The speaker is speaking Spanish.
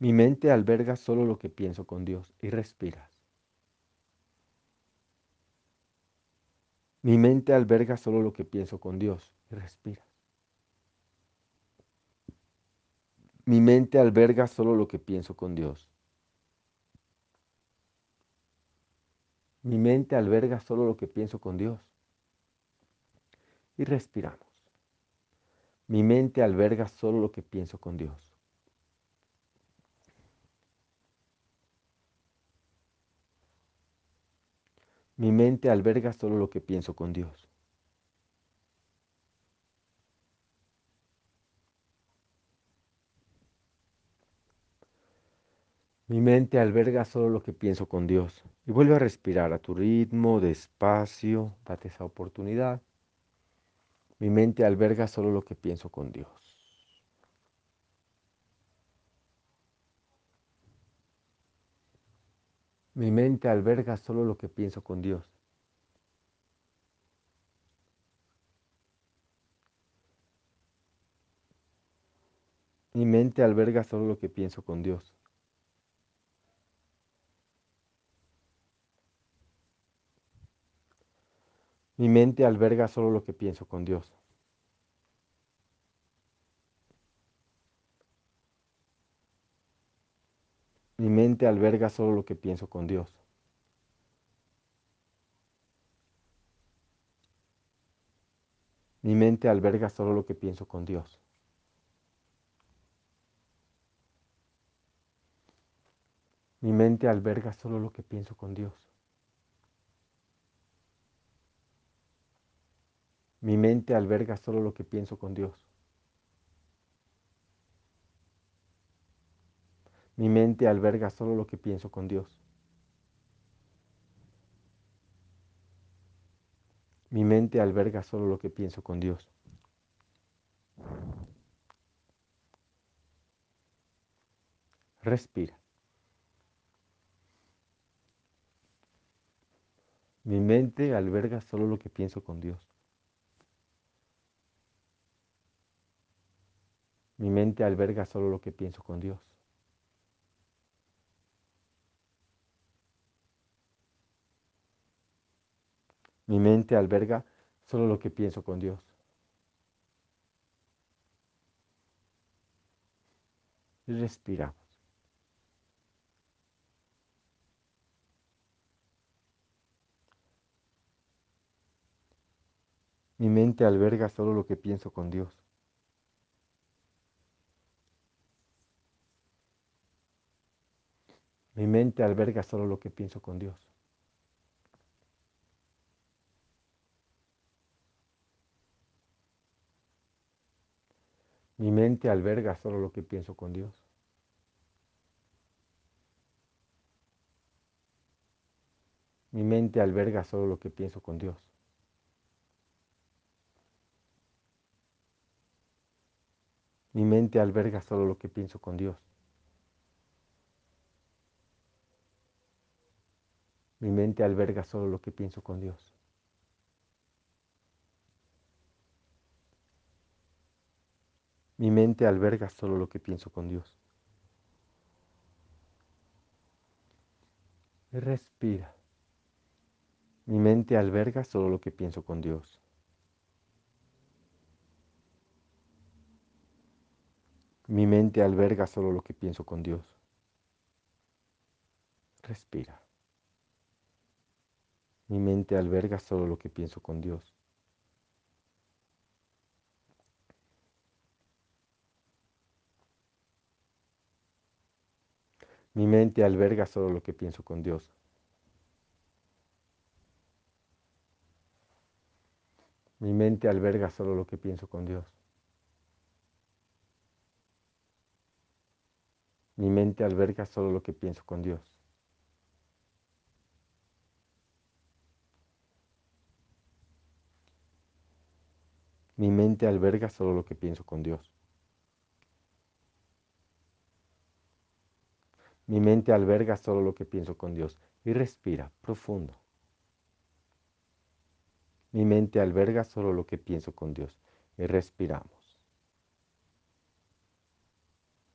Mi mente alberga solo lo que pienso con Dios y respiras. Mi mente alberga solo lo que pienso con Dios y respiras. Mi mente alberga solo lo que pienso con Dios. Mi mente alberga solo lo que pienso con Dios. Y respiramos. Mi mente alberga solo lo que pienso con Dios. Mi mente alberga solo lo que pienso con Dios. Mi mente alberga solo lo que pienso con Dios. Y vuelve a respirar a tu ritmo, despacio, date esa oportunidad. Mi mente alberga solo lo que pienso con Dios. Mi mente alberga solo lo que pienso con Dios. Mi mente alberga solo lo que pienso con Dios. Mi mente alberga solo lo que pienso con Dios. Mi mente alberga solo lo que pienso con Dios. Mi mente alberga solo lo que pienso con Dios. Mi mente alberga solo lo que pienso con Dios. Mi mente alberga solo lo que pienso con Dios. Mi mente alberga solo lo que pienso con Dios. Mi mente alberga solo lo que pienso con Dios. Respira. Mi mente alberga solo lo que pienso con Dios. Mi mente alberga solo lo que pienso con Dios. Mi mente alberga solo lo que pienso con Dios. Respiramos. Mi mente alberga solo lo que pienso con Dios. Mi mente alberga solo lo que pienso con Dios. Mi mente alberga solo lo que pienso con Dios. Mi mente alberga solo lo que pienso con Dios. Mi mente alberga solo lo que pienso con Dios. Mi mente alberga solo lo que pienso con Dios. Mi mente alberga solo lo que pienso con Dios. Respira. Mi mente alberga solo lo que pienso con Dios. Mi mente alberga solo lo que pienso con Dios. Respira. Mi mente alberga solo lo que pienso con Dios. Mi mente alberga solo lo que pienso con Dios. Mi mente alberga solo lo que pienso con Dios. Mi mente alberga solo lo que pienso con Dios. Mi mente alberga solo lo que pienso con Dios. Mi mente alberga solo lo que pienso con Dios. Y respira profundo. Mi mente alberga solo lo que pienso con Dios. Y respiramos.